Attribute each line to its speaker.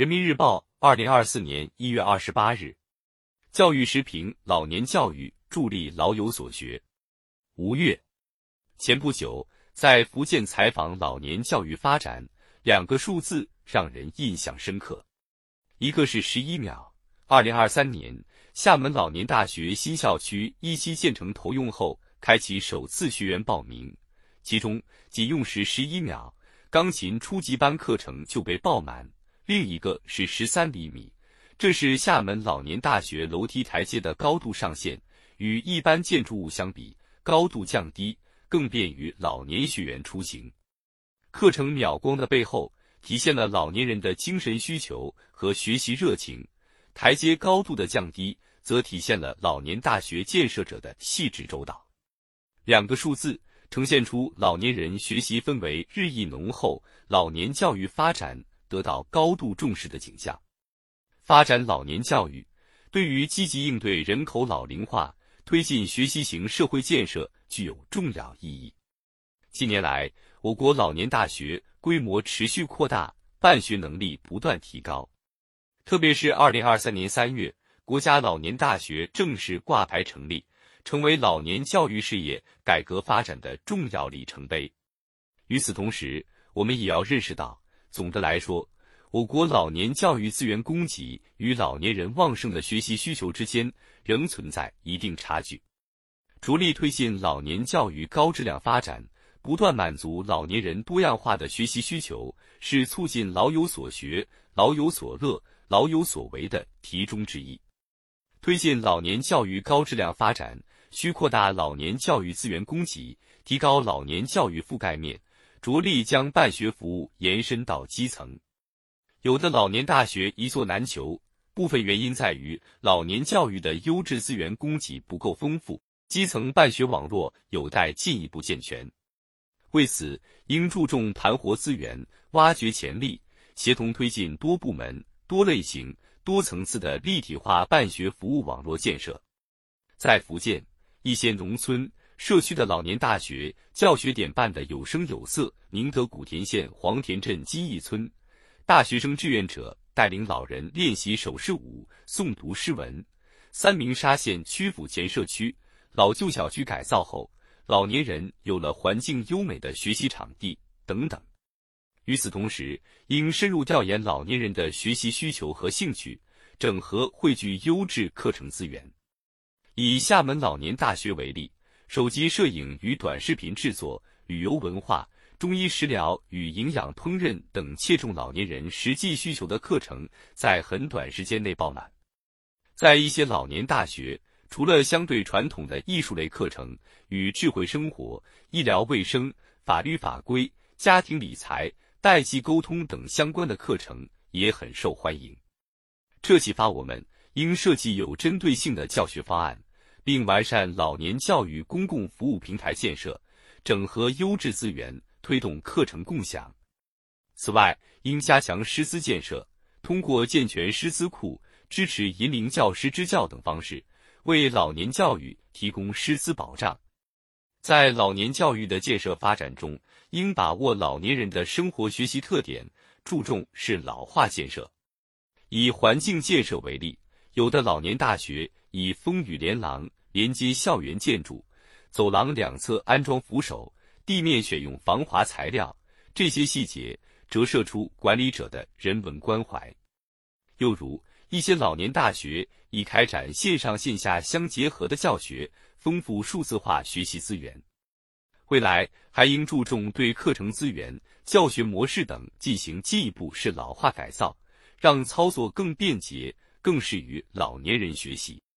Speaker 1: 人民日报，二零二四年一月二十八日。教育时评：老年教育助力老有所学。吴越，前不久在福建采访老年教育发展，两个数字让人印象深刻。一个是十一秒。二零二三年，厦门老年大学新校区一期建成投用后，开启首次学员报名，其中仅用时十一秒，钢琴初级班课程就被爆满。另一个是十三厘米，这是厦门老年大学楼梯台阶的高度上限，与一般建筑物相比，高度降低，更便于老年学员出行。课程秒光的背后，体现了老年人的精神需求和学习热情；台阶高度的降低，则体现了老年大学建设者的细致周到。两个数字呈现出老年人学习氛围日益浓厚，老年教育发展。得到高度重视的景象，发展老年教育对于积极应对人口老龄化、推进学习型社会建设具有重要意义。近年来，我国老年大学规模持续扩大，办学能力不断提高。特别是二零二三年三月，国家老年大学正式挂牌成立，成为老年教育事业改革发展的重要里程碑。与此同时，我们也要认识到。总的来说，我国老年教育资源供给与老年人旺盛的学习需求之间仍存在一定差距。着力推进老年教育高质量发展，不断满足老年人多样化的学习需求，是促进老有所学、老有所乐、老有所为的题中之意。推进老年教育高质量发展，需扩大老年教育资源供给，提高老年教育覆盖面。着力将办学服务延伸到基层，有的老年大学一座难求，部分原因在于老年教育的优质资源供给不够丰富，基层办学网络有待进一步健全。为此，应注重盘活资源、挖掘潜力，协同推进多部门、多类型、多层次的立体化办学服务网络建设。在福建一些农村。社区的老年大学教学点办得有声有色。宁德古田县黄田镇金义村，大学生志愿者带领老人练习手势舞、诵读诗文。三明沙县曲阜前社区老旧小区改造后，老年人有了环境优美的学习场地等等。与此同时，应深入调研老年人的学习需求和兴趣，整合汇聚优质课程资源。以厦门老年大学为例。手机摄影与短视频制作、旅游文化、中医食疗与营养烹饪等切中老年人实际需求的课程，在很短时间内爆满。在一些老年大学，除了相对传统的艺术类课程，与智慧生活、医疗卫生、法律法规、家庭理财、代际沟通等相关的课程也很受欢迎。这启发我们应设计有针对性的教学方案。并完善老年教育公共服务平台建设，整合优质资源，推动课程共享。此外，应加强师资建设，通过健全师资库、支持引领教师支教等方式，为老年教育提供师资保障。在老年教育的建设发展中，应把握老年人的生活学习特点，注重是老化建设。以环境建设为例，有的老年大学。以风雨连廊连接校园建筑，走廊两侧安装扶手，地面选用防滑材料，这些细节折射出管理者的人文关怀。又如一些老年大学已开展线上线下相结合的教学，丰富数字化学习资源。未来还应注重对课程资源、教学模式等进行进一步适老化改造，让操作更便捷，更适于老年人学习。